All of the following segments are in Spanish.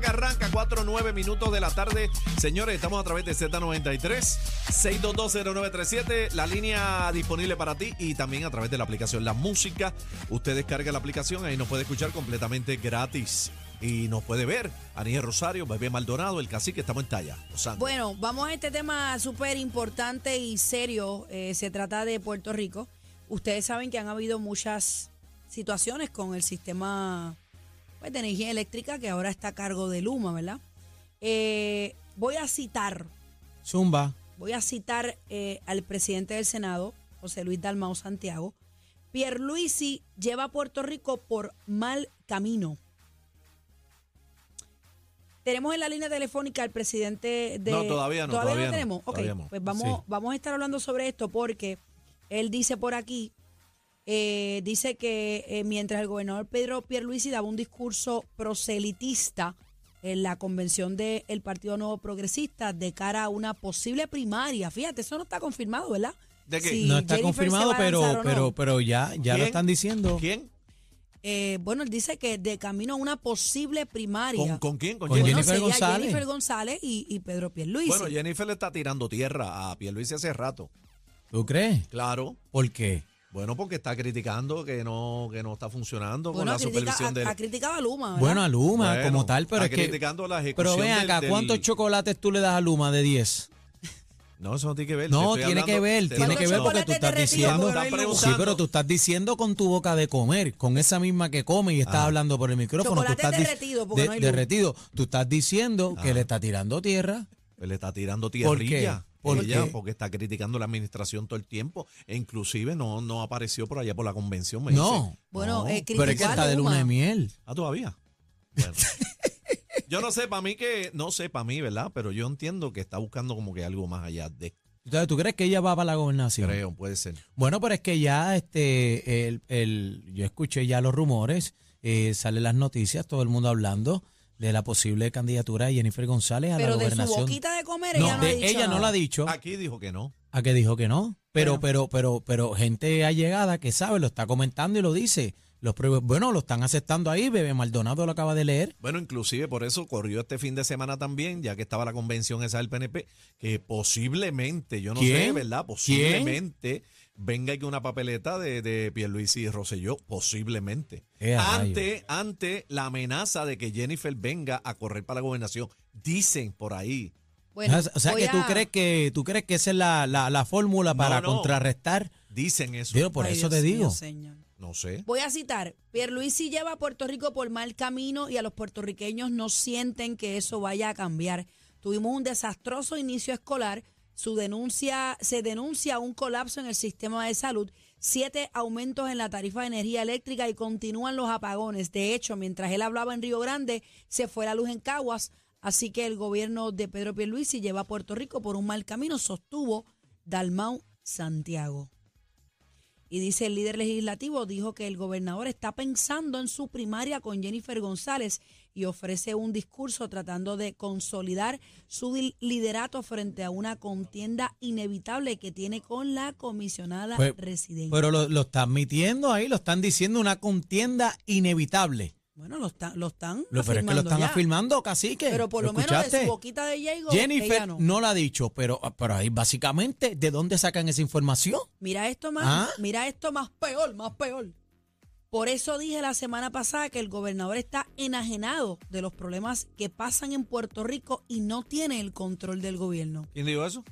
que arranca, 4 9 minutos de la tarde. Señores, estamos a través de Z93, 6220937, la línea disponible para ti y también a través de la aplicación La Música. Usted descarga la aplicación, ahí nos puede escuchar completamente gratis. Y nos puede ver Aniel Rosario, Bebé Maldonado, el cacique, estamos en talla. Bueno, vamos a este tema súper importante y serio. Eh, se trata de Puerto Rico. Ustedes saben que han habido muchas situaciones con el sistema pues, de energía eléctrica que ahora está a cargo de Luma, ¿verdad? Eh, voy a citar, Zumba. voy a citar eh, al presidente del Senado, José Luis Dalmao Santiago. Pierluisi lleva a Puerto Rico por mal camino. Tenemos en la línea telefónica al presidente de... No, todavía no, ¿Todavía, todavía no, tenemos? Ok, pues vamos, Sí. vamos a estar hablando sobre esto porque él dice por aquí, eh, dice que eh, mientras el gobernador Pedro Pierluisi daba un discurso proselitista en la convención del Partido Nuevo Progresista de cara a una posible primaria, fíjate, eso no está confirmado, ¿verdad? ¿De qué? Si no está Jennifer confirmado, pero, no. pero, pero ya, ya lo están diciendo. ¿Quién? Eh, bueno, él dice que de camino a una posible primaria. ¿Con, con quién? Con, Con Jennifer. Bueno, Jennifer sería González. Jennifer González y, y Pedro Pierluisi. Bueno, Jennifer le está tirando tierra a Pierluisi hace rato. ¿Tú crees? Claro. ¿Por qué? Bueno, porque está criticando que no, que no está funcionando Bueno, con la critica- supervisión ha, del... ha criticado a Luma, ¿verdad? Bueno, a Luma Bueno, como tal, pero está es que... Pero ven acá, del- ¿cuántos chocolates tú le das a Luma de 10? No, eso no tiene que ver. No, tiene hablando- que ver, tiene que ver porque tú estás diciendo... Sí, pero tú estás diciendo con tu boca de comer, con esa misma que come y estás Ah. hablando por el micrófono. tú estás derretido, porque de- no hay luz. derretido. Tú estás diciendo que Ah. le está tirando tierra. Él le está tirando ¿Por qué? ¿Por ella, qué? Porque está criticando la administración todo el tiempo. E inclusive no, no apareció por allá por la convención. Me No. dice. Bueno, No. eh, Pero es que está de luna de miel. Ah, todavía. Bueno. yo no sé, para mí que, no sé, para mí, ¿verdad? Pero yo entiendo que está buscando como que algo más allá de, Entonces, ¿tú crees que ella va para la gobernación? creo, puede ser. Bueno, pero es que ya, este, el, el- yo escuché ya los rumores, eh, salen las noticias, todo el mundo hablando de la posible candidatura de Jennifer González a Pero la de su gobernación. boquita de comer, no, ella no de ha dicho ella no lo ha dicho. Aquí dijo que no. ¿A que dijo que no? Pero, Bueno. pero, pero, pero, gente allegada que sabe, lo está comentando y lo dice. Los bueno, lo están aceptando ahí, Bebé Maldonado lo acaba de leer. Bueno, inclusive por eso corrió este fin de semana también, ya que estaba la convención esa del PNP, que posiblemente, yo no sé. ¿verdad? Posiblemente venga aquí una papeleta de, de Pierluisi y Rosselló, posiblemente. Ante, ante la amenaza de que Jennifer venga a correr para la gobernación. Dicen por ahí. Bueno, o sea voy que tú a- crees que tú crees que esa es la, la, la fórmula para no. contrarrestar. Dicen eso. Digo, por Ay, eso Dios te digo. señor. No sé. Voy a citar, Pierluisi lleva a Puerto Rico por mal camino y a los puertorriqueños no sienten que eso vaya a cambiar. Tuvimos un desastroso inicio escolar, su denuncia, se denuncia un colapso en el sistema de salud, siete aumentos en la tarifa de energía eléctrica y continúan los apagones. De hecho, mientras él hablaba en Río Grande, se fue la luz en Caguas, así que el gobierno de Pedro Pierluisi lleva a Puerto Rico por un mal camino, sostuvo Dalmau Santiago. Y dice el líder legislativo, dijo que el gobernador está pensando en su primaria con Jennifer González y ofrece un discurso tratando de consolidar su liderato frente a una contienda inevitable que tiene con la comisionada Pues, residente. Pero lo, lo están admitiendo ahí, lo están diciendo una contienda inevitable. Bueno, lo, están lo están Lo, pero es que lo afirmando están ya. afirmando, cacique. Pero por lo, menos de su boquita de Diego, Jennifer ella no. no. lo ha dicho, pero, pero ahí básicamente, ¿de dónde sacan esa información? Mira esto más, ¿Ah? mira esto más peor, más peor. Por eso dije la semana pasada que el gobernador está enajenado de los problemas que pasan en Puerto Rico y no tiene el control del gobierno. ¿Quién dijo eso?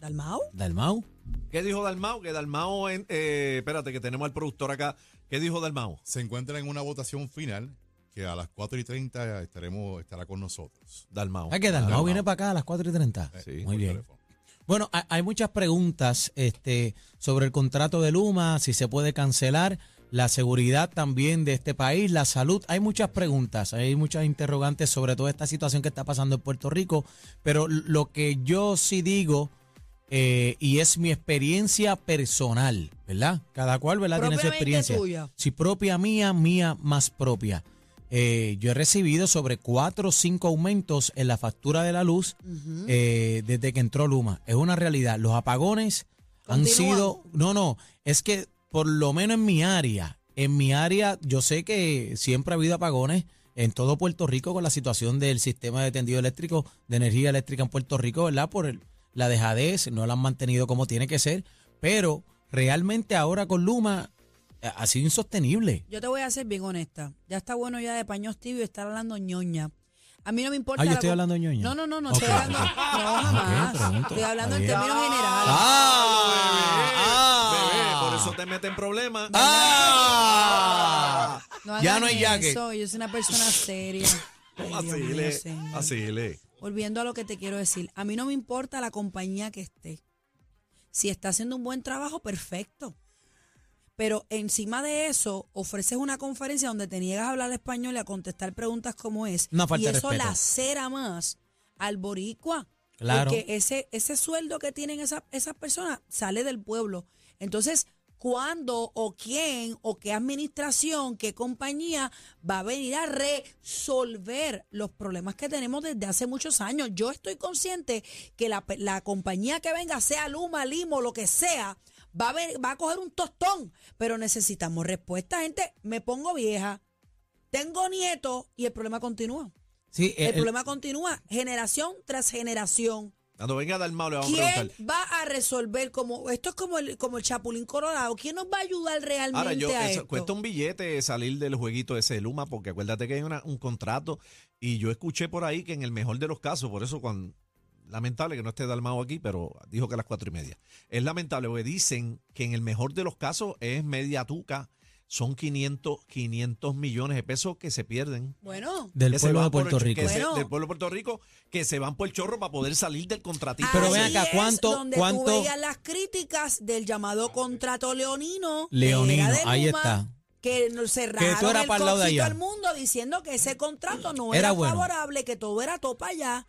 ¿Dalmao? Dalmau. ¿Qué dijo Dalmao? Que Dalmao, en- eh, espérate, que tenemos al productor acá. ¿Qué dijo Dalmao? se encuentra en una votación final que a las 4 y 30 estaremos, estará con nosotros. Dalmao. ¿Sabes que Dalmau viene para acá a las 4 y 30? Sí, Muy bien. teléfono. Bueno, hay, muchas preguntas este, sobre el contrato de Luma, si se puede cancelar, la seguridad también de este país, la salud. Hay muchas preguntas, hay muchas interrogantes sobre toda esta situación que está pasando en Puerto Rico, pero lo que yo sí digo, eh, y es mi experiencia personal, ¿verdad? Cada cual, ¿verdad? Tiene su experiencia. tuya. Si propia mía, mía más propia. Eh, yo he recibido sobre cuatro o cinco aumentos en la factura de la luz eh, desde que entró Luma. Es una realidad. Los apagones han sido... No, no, es que por lo menos en mi área, en mi área yo sé que siempre ha habido apagones en todo Puerto Rico con la situación del sistema de tendido eléctrico, de energía eléctrica en Puerto Rico, ¿verdad? Por el- la dejadez, no la han mantenido como tiene que ser, pero realmente ahora con Luma ha sido insostenible. Yo te voy a ser bien honesta. Ya está bueno ya de paños tibios estar hablando ñoña. A mí no me importa. Ah, yo la estoy co- hablando ñoña. No, no, no, no Ok, estoy hablando. No, jamás. pregunto. estoy hablando en términos generales. Ah, Bebé, ah. por eso te meten en problemas. ¡Ah! No ya no hay yaque. Yo soy una persona seria. Ay, Así mío, le, señor. así le. Volviendo a lo que te quiero decir, a mí no me importa la compañía que esté. Si está haciendo un buen trabajo, perfecto. Pero encima de eso, ofreces una conferencia donde te niegas a hablar español y a contestar preguntas como es. Una falta y de eso respeto. lacera más al boricua. Claro. Porque ese, ese sueldo que tienen esa- esas personas sale del pueblo. Entonces, ¿cuándo o quién o qué administración, qué compañía va a venir a resolver los problemas que tenemos desde hace muchos años? Yo estoy consciente que la, la compañía que venga, sea Luma, Limo, lo que sea, va a, ven- va a coger un tostón. Pero necesitamos respuesta, gente. Me pongo vieja, tengo nietos y el problema continúa. Sí, El, el- problema continúa generación tras generación. Cuando venga Dalmau le vamos a ¿Quién preguntar. va a resolver como esto es como el como el Chapulín Colorado? ¿Quién nos va a ayudar realmente Ahora, yo, a eso, esto? cuesta un billete salir del jueguito ese de Luma, porque acuérdate que hay una- un contrato y yo escuché por ahí que en el mejor de los casos, por eso cuando, lamentable que no esté Dalmao aquí, pero dijo que a las cuatro y media. Es lamentable, porque dicen que en el mejor de los casos es media tuca, son 500, 500 millones de pesos que se pierden. Bueno, del pueblo de Puerto el- Rico. se- del pueblo de Puerto Rico, que se van por el chorro para poder salir del contratito. Pero ven acá, es ¿cuánto- donde cuánto- tú veías las críticas del llamado contrato leonino, que Leonino, era ahí Luma, está. Que cerraron tú eras el para el lado de allá. al mundo diciendo que ese contrato no Era era, bueno. favorable, que todo era topa allá.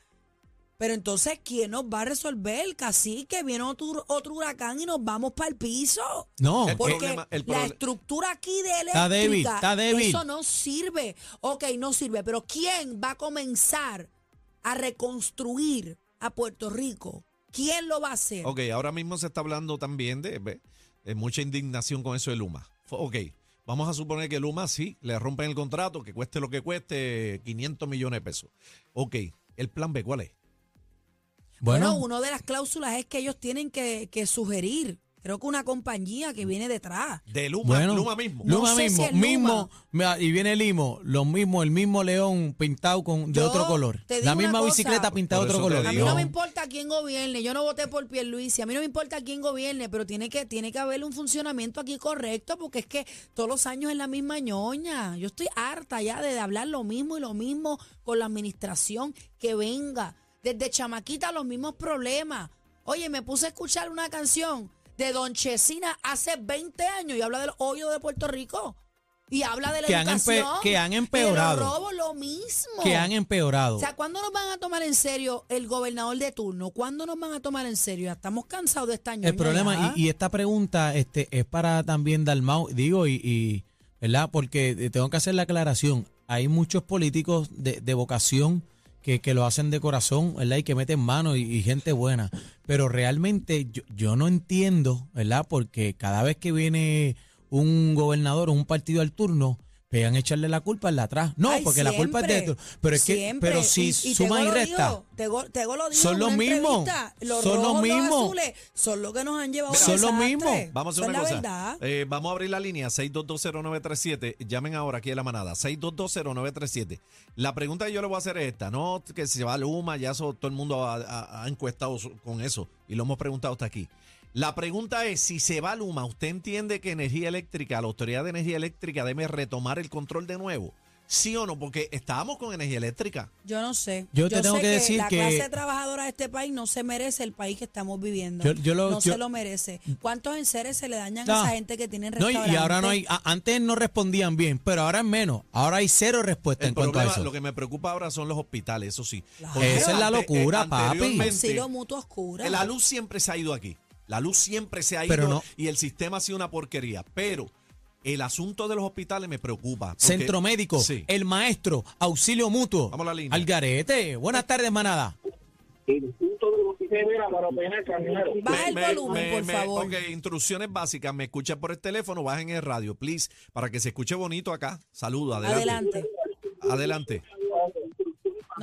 Pero entonces, ¿quién nos va a resolver? Cacique, viene otro, otro huracán y nos vamos para el piso. No, El Porque problema- el la estructura aquí de Está débil, eléctrica, está débil. eso no sirve. Ok, no sirve, pero ¿quién va a comenzar a reconstruir a Puerto Rico? ¿Quién lo va a hacer? Ok, ahora mismo se está hablando también de, ve, de mucha indignación con eso de Luma. Ok, vamos a suponer que Luma sí, le rompen el contrato, que cueste lo que cueste, 500 millones de pesos. Ok, el plan B, ¿cuál es? Bueno, bueno, una de las cláusulas es que ellos tienen que, que sugerir, creo que una compañía que viene detrás. De Luma, bueno, Luma mismo. No Luma sé mismo, si es Luma. mismo, y viene Limo, lo mismo, el mismo león pintado con de Yo otro color. La misma cosa. bicicleta pintada de otro color. A mí no me importa quién gobierne, yo no voté por Pierluisi, a mí no me importa quién gobierne, pero tiene que, tiene que haber un funcionamiento aquí correcto, porque es que todos los años es la misma ñoña. Yo estoy harta ya de hablar lo mismo y lo mismo con la administración que venga. Desde chamaquita los mismos problemas. Oye, me puse a escuchar una canción de Don Chesina hace 20 años y habla del hoyo de Puerto Rico. Y habla de la Que han educación. que han de los empeorado. robos, lo mismo. que han empeorado. O sea, ¿cuándo nos van a tomar en serio el gobernador de turno? ¿Cuándo nos van a tomar en serio? Ya estamos cansados de esta El problema, y, y esta pregunta este, es para también Dalmau, digo, y, y, ¿verdad? Porque eh, tengo que hacer la aclaración. Hay muchos políticos de, de vocación que, que lo hacen de corazón, ¿verdad? Y que meten mano y, gente buena. Pero realmente yo, yo no entiendo, ¿verdad? Porque cada vez que viene un gobernador o un partido al turno, pegan a echarle la culpa al de atrás. No, Ay, porque la culpa es de esto. Pero es que, siempre. pero si Y- y suma y resta. Tego, Tego lo dijo Son los mismos, Los son los mismos. azules, son los que nos han llevado Son los mismos. Vamos a hacer una cosa. Eh, vamos a abrir la línea 6220937. Llamen ahora aquí a la manada. 6220937. La pregunta que yo le voy a hacer es esta. No que se va a Luma, ya eso, todo el mundo ha, ha- ha encuestado con eso. Y lo hemos preguntado hasta aquí. La pregunta es, si se va a Luma, ¿usted entiende que Energía Eléctrica, la Autoridad de Energía Eléctrica debe retomar el control de nuevo? ¿Sí o no? Porque estábamos con Energía Eléctrica. Yo no sé. Yo te tengo sé que decir la que- clase trabajadora de este país no se merece el país que estamos viviendo. Yo- yo lo- no yo- se lo merece. ¿Cuántos enseres se le dañan No. a esa gente que tiene No, y- ahora no hay, antes no respondían bien, pero ahora es menos. Ahora hay cero respuesta El en cuanto a eso. lo que me preocupa ahora son los hospitales, eso sí. Claro. Esa es la locura, eh, papi. anteriormente, Auxilio mutuo oscura. La luz siempre se ha ido aquí. La luz siempre se ha ido Pero no- y el sistema ha sido una porquería. Pero el asunto de los hospitales me preocupa. porque- Centro médico, Sí. el maestro, auxilio mutuo. Vamos a la línea. Algarete. Buenas tardes, manada. el punto de los. Baja el Me- me- volumen, me- por me- favor. Ok, instrucciones básicas. Me escucha por el teléfono, bajen el radio, please, para que se escuche bonito acá. Saluda, adelante. Adelante. Adelante.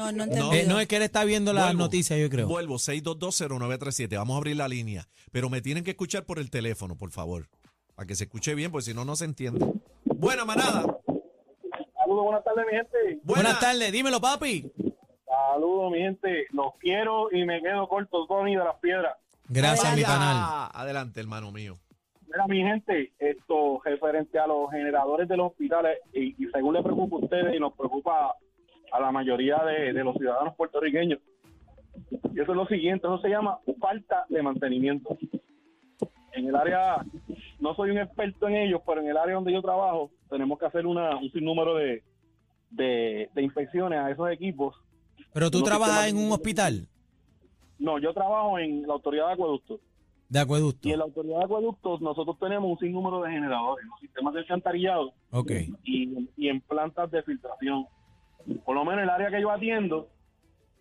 No, no Eh, entendí. no es que él está viendo las Vuelvo. noticias, yo creo. Vuelvo, 6220937. Vamos a abrir la línea. Pero me tienen que escuchar por el teléfono, por favor. Para que se escuche bien, porque si no, no se entiende. Buena manada. Saludos, buenas tardes, mi gente. Buena. Buenas tardes, dímelo, papi. Saludos, mi gente. Los quiero y me quedo corto, Tony de las Piedras. Gracias, mi canal. Adelante, hermano mío. Mira, mi gente, esto referente a los generadores de los hospitales, y, y según le preocupa a ustedes y nos preocupa a la mayoría de, de los ciudadanos puertorriqueños, y eso es lo siguiente, eso se llama falta de mantenimiento. En el área, no soy un experto en ellos, pero en el área donde yo trabajo, tenemos que hacer una, un sinnúmero de, de, de inspecciones a esos equipos. Pero tú trabajas en un hospital No, yo trabajo en la autoridad de acueductos. de acueducto. Y en la autoridad de acueductos nosotros tenemos un sinnúmero de generadores, los sistemas de alcantarillado Ok. y, y en plantas de filtración. Por lo menos el área que yo atiendo,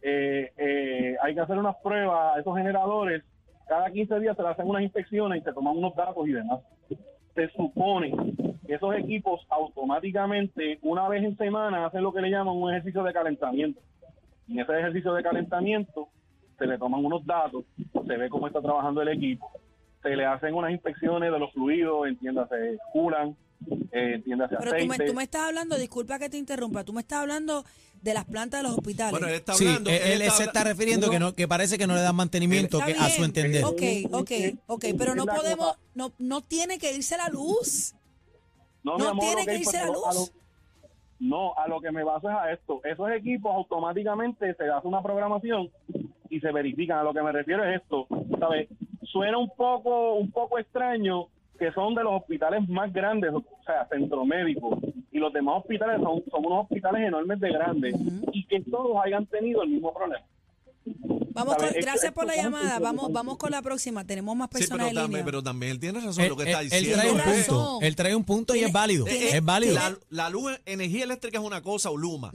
eh, eh, hay que hacer unas pruebas a esos generadores. Cada 15 días se le hacen unas inspecciones y se toman unos datos y demás. Se supone que esos equipos automáticamente, una vez en semana, hacen lo que le llaman un ejercicio de calentamiento. Y en ese ejercicio de calentamiento se le toman unos datos, se ve cómo está trabajando el equipo, se le hacen unas inspecciones de los fluidos, entiéndase, culan, eh, entiéndase, Pero tú me, aceite. tú me estás hablando, disculpa que te interrumpa, tú me estás hablando de las plantas de los hospitales. Bueno, él está Sí, hablando. él, él se está habla- refiriendo que no que parece que no le dan mantenimiento a su entender. Ok, ok, ok, pero no Es la podemos, no, no tiene que irse la luz. No, No amor, tiene ok, que irse pero la a luz. lo- no, a lo que me baso es a esto. Esos equipos automáticamente se hace una programación y se verifican. A lo que me refiero es esto. ¿Sabes? Suena un poco, un poco extraño que son de los hospitales más grandes, o sea, centro médico, y los demás hospitales son, son unos hospitales enormes de grandes, y que todos hayan tenido el mismo problema. Vamos con, gracias por la llamada. Vamos, vamos con la próxima. Tenemos más Sí, personas pero en también, línea. pero también él tiene razón Él, lo que está él- él diciendo. trae un punto. Él trae un punto y es válido. es válido. La, la luz, energía eléctrica es una cosa, o Luma.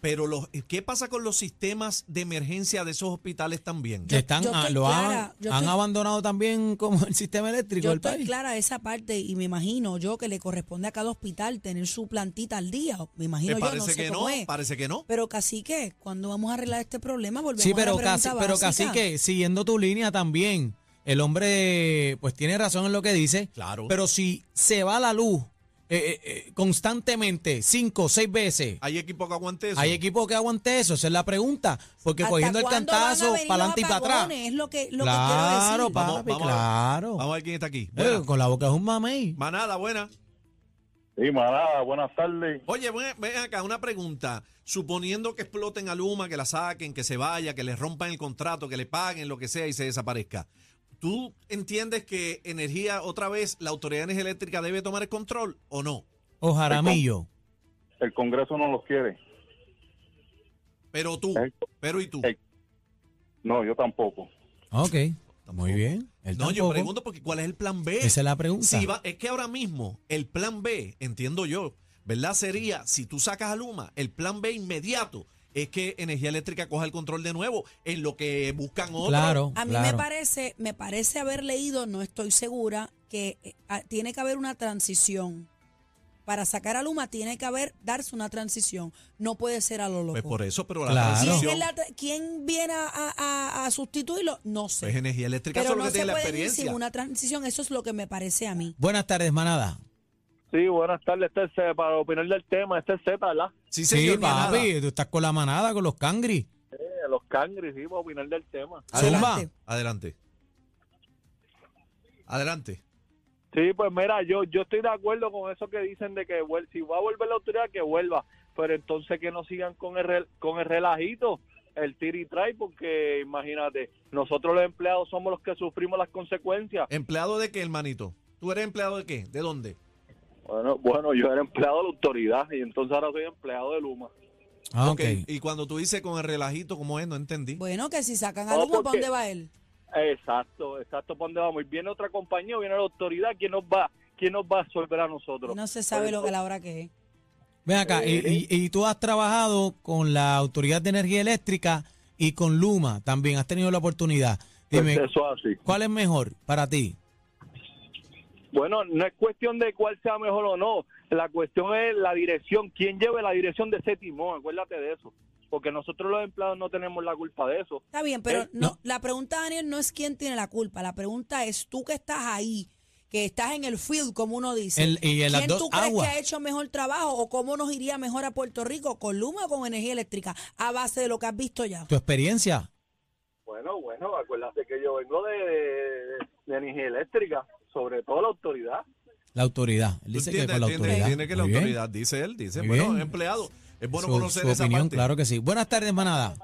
Pero los, ¿qué pasa con los sistemas de emergencia de esos hospitales también? Están, yo ah, estoy lo han, clara, yo han estoy- abandonado también como el sistema eléctrico Yo del estoy país. clara esa parte y me imagino yo que le corresponde a cada hospital tener su plantita al día. Me imagino Me yo, parece no sé que cómo no, es. parece que no. Pero casi que, cuando vamos a arreglar este problema, volvemos Sí, a la pero pregunta casi, pero básica. casi que siguiendo tu línea también, el hombre pues tiene razón en lo que dice. Claro. Pero si se va la luz eh, eh, eh, constantemente, cinco, seis veces, Hay equipo que aguante eso. ¿hay equipo que aguante eso? Esa es la pregunta. Porque ¿Hasta cogiendo el cantazo para adelante y para atrás. Es lo que, lo claro, que quiero decir. papi, Vamos- vamos a ver. claro. Vamos a ver quién está aquí. Eh, con la boca es un mamey. Manada, buena. Sí, manada, buenas tardes. Oye, ven, ven acá, una pregunta. Suponiendo que exploten a Luma, que la saquen, que se vaya, que le rompan el contrato, que le paguen, lo que sea y se desaparezca. ¿Tú entiendes que energía, otra vez, la Autoridad de Energía Eléctrica debe tomar el control o no? O Jaramillo. El Congreso no los quiere. Pero tú, pero y tú. No, yo tampoco. Ok, muy bien. Él No, yo tampoco. pregunto porque ¿cuál es el plan B? Esa es la pregunta. Si va- es que ahora mismo el plan B, entiendo yo, ¿verdad? Sería, si tú sacas a Luma, el plan B inmediato es que Energía Eléctrica coja el control de nuevo en lo que buscan otros. Claro, A mí claro. me parece, me parece haber leído, no estoy segura, que eh, tiene que haber una transición. Para sacar a Luma tiene que haber, darse una transición. No puede ser a lo loco. Pues por eso, pero la Claro. ¿Quién, transición es la tra- quién viene a, a- a- a sustituirlo? No sé. pues Energía Eléctrica Pero solo no que se tiene la puede ir sin una transición. Eso es lo que me parece a mí. Buenas tardes, manada. Sí, buenas tardes. Este es, eh, para opinar del tema, este es Z, ¿verdad? Sí, Sí, señor, manada. papi, tú estás con la manada, con los cangri. Eh, los cangris, sí, para opinar del tema. Adelante. Adelante. Adelante. Sí, pues mira, yo yo estoy de acuerdo con eso que dicen de que vuel- si va a volver la autoridad, que vuelva. Pero entonces que no sigan con el, rel- con el relajito, el tira y trae, porque imagínate, nosotros los empleados somos los que sufrimos las consecuencias. ¿Empleado de qué, hermanito? ¿Tú eres empleado de qué? ¿De dónde? Bueno, bueno, yo era empleado de la autoridad y entonces ahora soy empleado de Luma. Ah, ok. Y cuando tú dices con el relajito, ¿cómo es? No entendí. Bueno, que si sacan a No, Luma, ¿para dónde va él? Exacto, exacto, ¿para dónde vamos? Y viene otra compañía, o viene la autoridad, ¿quién nos va, quién nos va a resolver a nosotros? No se sabe lo que la hora que es. Ven acá, y, y- y tú has trabajado con la Autoridad de Energía Eléctrica y con Luma también, has tenido la oportunidad. Dime, Pues eso así. ¿cuál es mejor para ti? Bueno, no es cuestión de cuál sea mejor o no. La cuestión es la dirección, quién lleve la dirección de ese timón, acuérdate de eso, porque nosotros los empleados no tenemos la culpa de eso. Está bien, pero Eh, no, no. la pregunta, Daniel, no es quién tiene la culpa. La pregunta es tú que estás ahí, que estás en el field, como uno dice. El- y en ¿Quién tú crees que ha hecho mejor trabajo o cómo nos iría mejor a Puerto Rico, con Luma o con energía eléctrica, a base de lo que has visto ya? ¿Tu experiencia? Bueno, bueno, acuérdate que yo vengo de, de, de energía eléctrica, sobre todo la autoridad. La autoridad. Él ¿Tú dice que entiendes? con la Entiende- autoridad. Tiene que la Muy bien. autoridad, dice él, dice, Muy bueno, bien. empleado. Es bueno Su- conocer su esa opinión, parte. claro que sí. Buenas tardes, manada.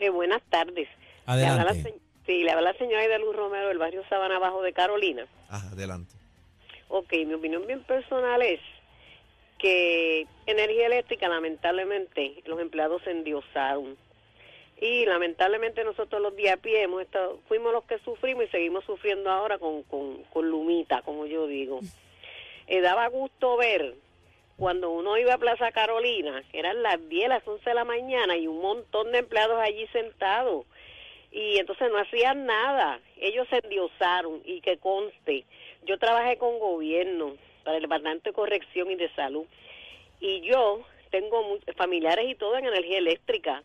Eh, buenas tardes. Le habla la Adelante. se- sí, le habla la señora Aida Luz Romero del barrio Sabana Bajo de Carolina. Ajá, adelante. Ok, mi opinión bien personal es que energía eléctrica, lamentablemente, los empleados se endiosaron. Y lamentablemente nosotros los días a pie hemos estado, fuimos los que sufrimos y seguimos sufriendo ahora con, con, con Lumita, como yo digo. Eh, daba gusto ver cuando uno iba a Plaza Carolina, eran las 10, las 11 de la mañana y un montón de empleados allí sentados. Y entonces no hacían nada. Ellos se endiosaron y que conste, yo trabajé con gobierno para el Departamento de Corrección y de Salud y yo tengo familiares y todo en energía eléctrica,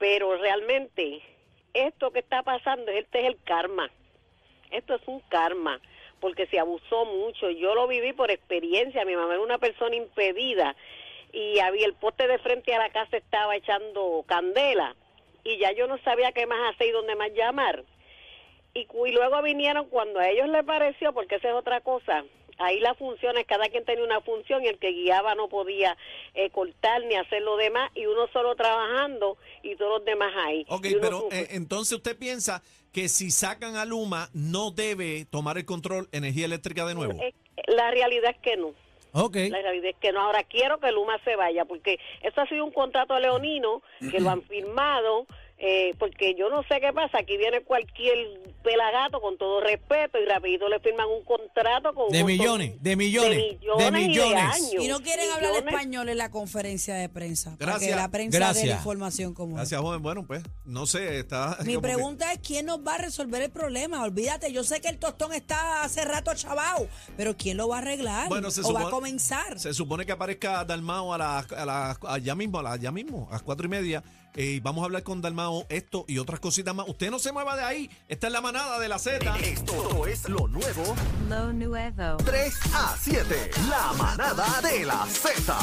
pero realmente esto que está pasando, este es el karma. Esto es un karma, porque se abusó mucho. Yo lo viví por experiencia. Mi mamá era una persona impedida y había el poste de frente a la casa estaba echando candela y ya yo no sabía qué más hacer y dónde más llamar. Y, y luego vinieron cuando a ellos les pareció, porque esa es otra cosa. Ahí las funciones, cada quien tenía una función y el que guiaba no podía eh, cortar ni hacer lo demás y uno solo trabajando y todos los demás ahí. Ok, pero eh, entonces usted piensa que si sacan a Luma no debe tomar el control energía eléctrica de nuevo. La realidad es que no. Ok. La realidad es que no. Ahora quiero que Luma se vaya porque eso ha sido un contrato leonino que lo han firmado. Eh, porque yo no sé qué pasa, aquí viene cualquier pelagato con todo respeto y rapidito le firman un contrato con un De montón millones, de millones, de millones y millones. años. Y no quieren hablar Millones. español en la conferencia de prensa. Para Gracias. que la prensa Gracias. la información como es. Gracias, joven. Bueno, pues, no sé, está... Mi que- pregunta es quién nos va a resolver el problema. Olvídate, yo sé que el tostón está hace rato chavao, pero ¿quién lo va a arreglar? Bueno, se ¿O va a comenzar? Se supone que aparezca Dalmao a las a la, allá mismo, a la- allá mismo, a las cuatro y media. Eh, vamos a hablar con Dalmao esto y otras cositas más. Usted no se mueva de ahí. Esta es la manada de la Z. Esto es lo nuevo Lo nuevo. 3 a 7. La manada de la Z.